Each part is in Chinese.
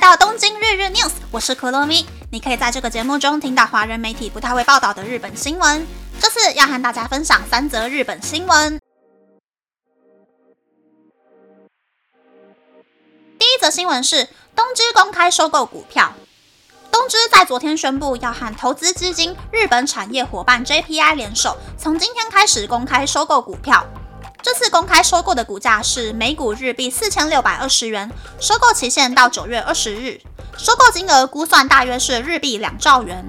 到东京日日 news，我是可乐咪。你可以在这个节目中听到华人媒体不太会报道的日本新闻。这次要和大家分享三则日本新闻。第一则新闻是东芝公开收购股票。东芝在昨天宣布要和投资基金日本产业伙伴 JPI 联手，从今天开始公开收购股票。这次公开收购的股价是每股日币四千六百二十元，收购期限到九月二十日，收购金额估算大约是日币两兆元。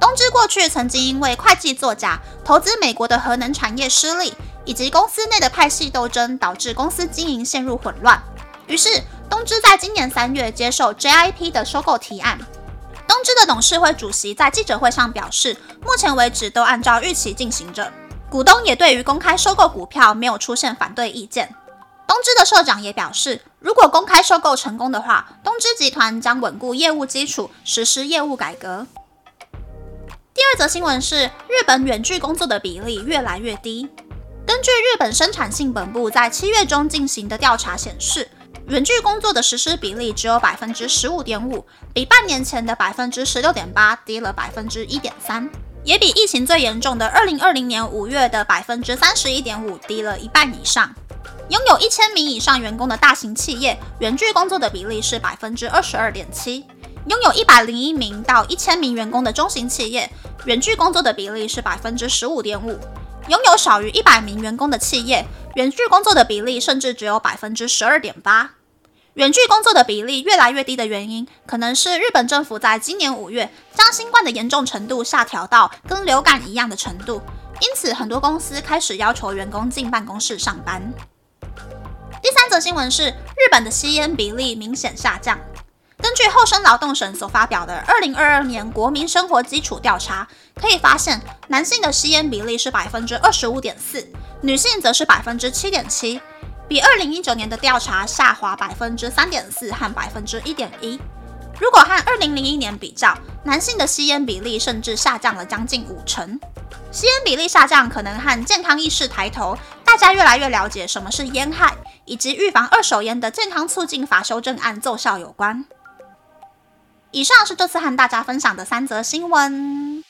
东芝过去曾经因为会计作假、投资美国的核能产业失利，以及公司内的派系斗争，导致公司经营陷入混乱。于是，东芝在今年三月接受 JIP 的收购提案。东芝的董事会主席在记者会上表示，目前为止都按照预期进行着。股东也对于公开收购股票没有出现反对意见。东芝的社长也表示，如果公开收购成功的话，东芝集团将稳固业务基础，实施业务改革。第二则新闻是，日本远距工作的比例越来越低。根据日本生产性本部在七月中进行的调查显示，远距工作的实施比例只有百分之十五点五，比半年前的百分之十六点八低了百分之一点三。也比疫情最严重的二零二零年五月的百分之三十一点五低了一半以上。拥有一千名以上员工的大型企业，远距工作的比例是百分之二十二点七；拥有一百零一名到一千名员工的中型企业，远距工作的比例是百分之十五点五；拥有少于一百名员工的企业，远距工作的比例甚至只有百分之十二点八。远距工作的比例越来越低的原因，可能是日本政府在今年五月将新冠的严重程度下调到跟流感一样的程度，因此很多公司开始要求员工进办公室上班。第三则新闻是日本的吸烟比例明显下降。根据厚生劳动省所发表的二零二二年国民生活基础调查，可以发现男性的吸烟比例是百分之二十五点四，女性则是百分之七点七。比二零一九年的调查下滑百分之三点四和百分之一点一。如果和二零零一年比较，男性的吸烟比例甚至下降了将近五成。吸烟比例下降可能和健康意识抬头，大家越来越了解什么是烟害，以及预防二手烟的健康促进法修正案奏效有关。以上是这次和大家分享的三则新闻。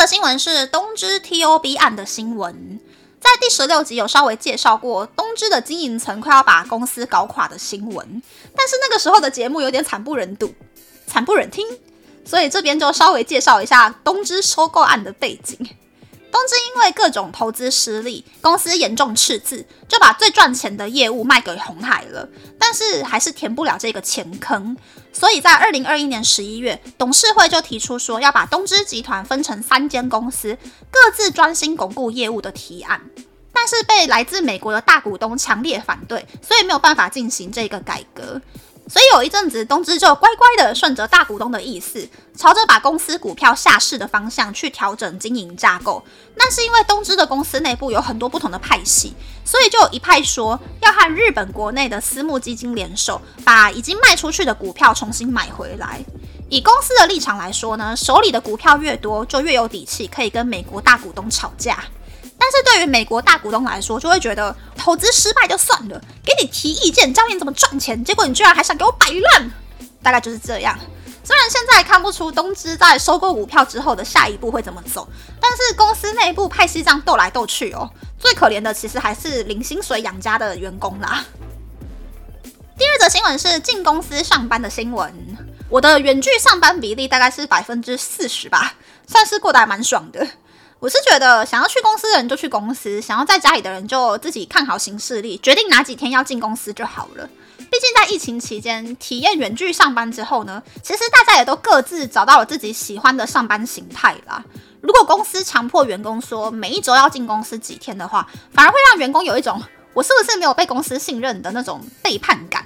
的新闻是东芝 TOB 案的新闻，在第十六集有稍微介绍过东芝的经营层快要把公司搞垮的新闻，但是那个时候的节目有点惨不忍睹，惨不忍听，所以这边就稍微介绍一下东芝收购案的背景。东芝因为各种投资失利，公司严重赤字，就把最赚钱的业务卖给红海了，但是还是填不了这个钱坑，所以在二零二一年十一月，董事会就提出说要把东芝集团分成三间公司，各自专心巩固业务的提案，但是被来自美国的大股东强烈反对，所以没有办法进行这个改革。所以有一阵子，东芝就乖乖的顺着大股东的意思，朝着把公司股票下市的方向去调整经营架构。那是因为东芝的公司内部有很多不同的派系，所以就有一派说要和日本国内的私募基金联手，把已经卖出去的股票重新买回来。以公司的立场来说呢，手里的股票越多，就越有底气可以跟美国大股东吵架。但是对于美国大股东来说，就会觉得投资失败就算了，给你提意见教你怎么赚钱，结果你居然还想给我摆烂，大概就是这样。虽然现在看不出东芝在收购股票之后的下一步会怎么走，但是公司内部派系这样斗来斗去哦，最可怜的其实还是领薪水养家的员工啦。第二则新闻是进公司上班的新闻，我的远距上班比例大概是百分之四十吧，算是过得还蛮爽的。我是觉得，想要去公司的人就去公司，想要在家里的人就自己看好行事历，决定哪几天要进公司就好了。毕竟在疫情期间体验远距上班之后呢，其实大家也都各自找到了自己喜欢的上班形态啦。如果公司强迫员工说每一周要进公司几天的话，反而会让员工有一种我是不是没有被公司信任的那种背叛感。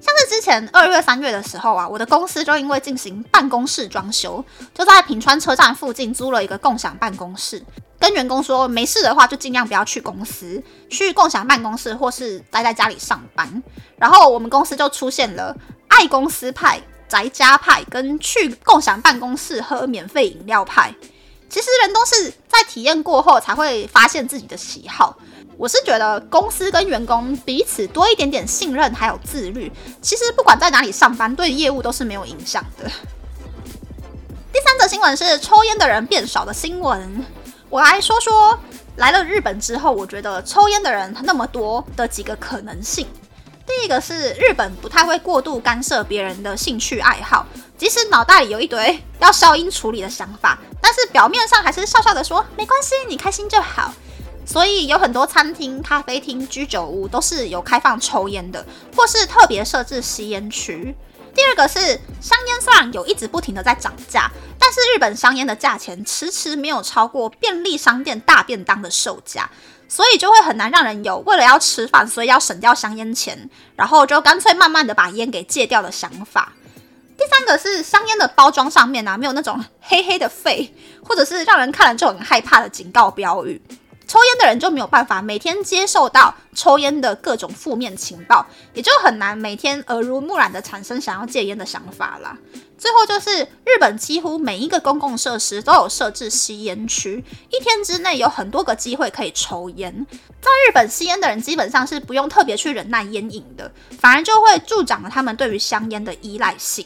像是之前二月、三月的时候啊，我的公司就因为进行办公室装修，就在平川车站附近租了一个共享办公室，跟员工说没事的话就尽量不要去公司，去共享办公室或是待在家里上班。然后我们公司就出现了爱公司派、宅家派跟去共享办公室喝免费饮料派。其实人都是在体验过后才会发现自己的喜好。我是觉得公司跟员工彼此多一点点信任还有自律，其实不管在哪里上班，对业务都是没有影响的。第三则新闻是抽烟的人变少的新闻。我来说说来了日本之后，我觉得抽烟的人那么多的几个可能性。第一个是日本不太会过度干涉别人的兴趣爱好，即使脑袋里有一堆要消音处理的想法，但是表面上还是笑笑的说没关系，你开心就好。所以有很多餐厅、咖啡厅、居酒屋都是有开放抽烟的，或是特别设置吸烟区。第二个是香烟，虽然有一直不停的在涨价，但是日本香烟的价钱迟迟没有超过便利商店大便当的售价，所以就会很难让人有为了要吃饭，所以要省掉香烟钱，然后就干脆慢慢的把烟给戒掉的想法。第三个是香烟的包装上面啊，没有那种黑黑的肺，或者是让人看了就很害怕的警告标语。抽烟的人就没有办法每天接受到抽烟的各种负面情报，也就很难每天耳濡目染的产生想要戒烟的想法啦。最后就是日本几乎每一个公共设施都有设置吸烟区，一天之内有很多个机会可以抽烟。在日本吸烟的人基本上是不用特别去忍耐烟瘾的，反而就会助长了他们对于香烟的依赖性。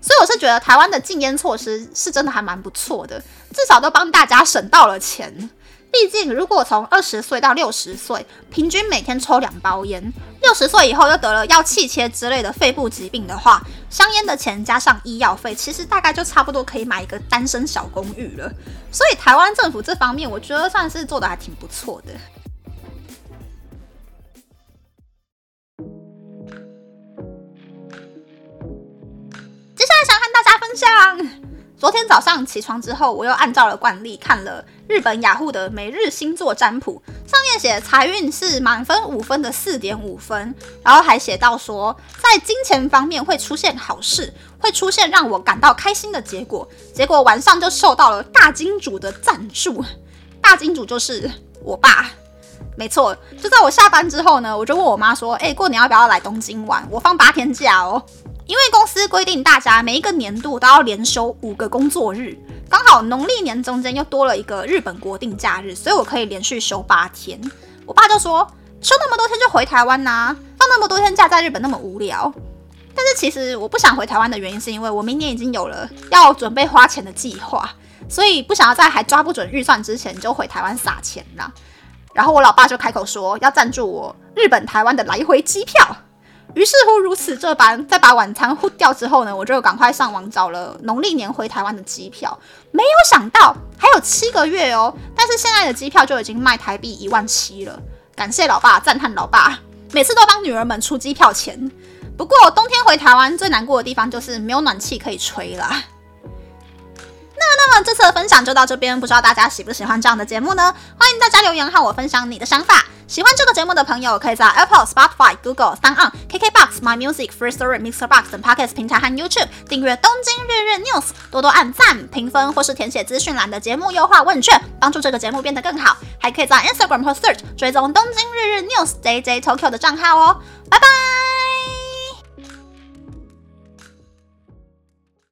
所以我是觉得台湾的禁烟措施是真的还蛮不错的，至少都帮大家省到了钱。毕竟，如果从二十岁到六十岁，平均每天抽两包烟，六十岁以后又得了要气切之类的肺部疾病的话，香烟的钱加上医药费，其实大概就差不多可以买一个单身小公寓了。所以，台湾政府这方面，我觉得算是做的还挺不错的。接下来想和大家分享。昨天早上起床之后，我又按照了惯例看了日本雅虎的每日星座占卜，上面写财运是满分五分的四点五分，然后还写到说，在金钱方面会出现好事，会出现让我感到开心的结果。结果晚上就受到了大金主的赞助，大金主就是我爸，没错，就在我下班之后呢，我就问我妈说，哎，过年要不要来东京玩？我放八天假哦。因为公司规定，大家每一个年度都要连休五个工作日，刚好农历年中间又多了一个日本国定假日，所以我可以连续休八天。我爸就说，休那么多天就回台湾呐，放那么多天假在日本那么无聊。但是其实我不想回台湾的原因，是因为我明年已经有了要准备花钱的计划，所以不想要在还抓不准预算之前就回台湾撒钱啦。然后我老爸就开口说，要赞助我日本台湾的来回机票。于是乎，如此这般，在把晚餐呼掉之后呢，我就赶快上网找了农历年回台湾的机票。没有想到还有七个月哦，但是现在的机票就已经卖台币一万七了。感谢老爸，赞叹老爸，每次都帮女儿们出机票钱。不过冬天回台湾最难过的地方就是没有暖气可以吹了。那那么这次的分享就到这边，不知道大家喜不喜欢这样的节目呢？欢迎大家留言和我分享你的想法。喜欢这个节目的朋友，可以在 Apple、Spotify、Google、s o n KKBox、My Music、Free Story、Mixer Box 等 Podcast 平台和 YouTube 订阅《东京日日 News》，多多按赞、评分或是填写资讯栏的节目优化问卷，帮助这个节目变得更好。还可以在 Instagram 或 Search 追踪《东京日日 News》JJ Tokyo 的账号哦。拜拜。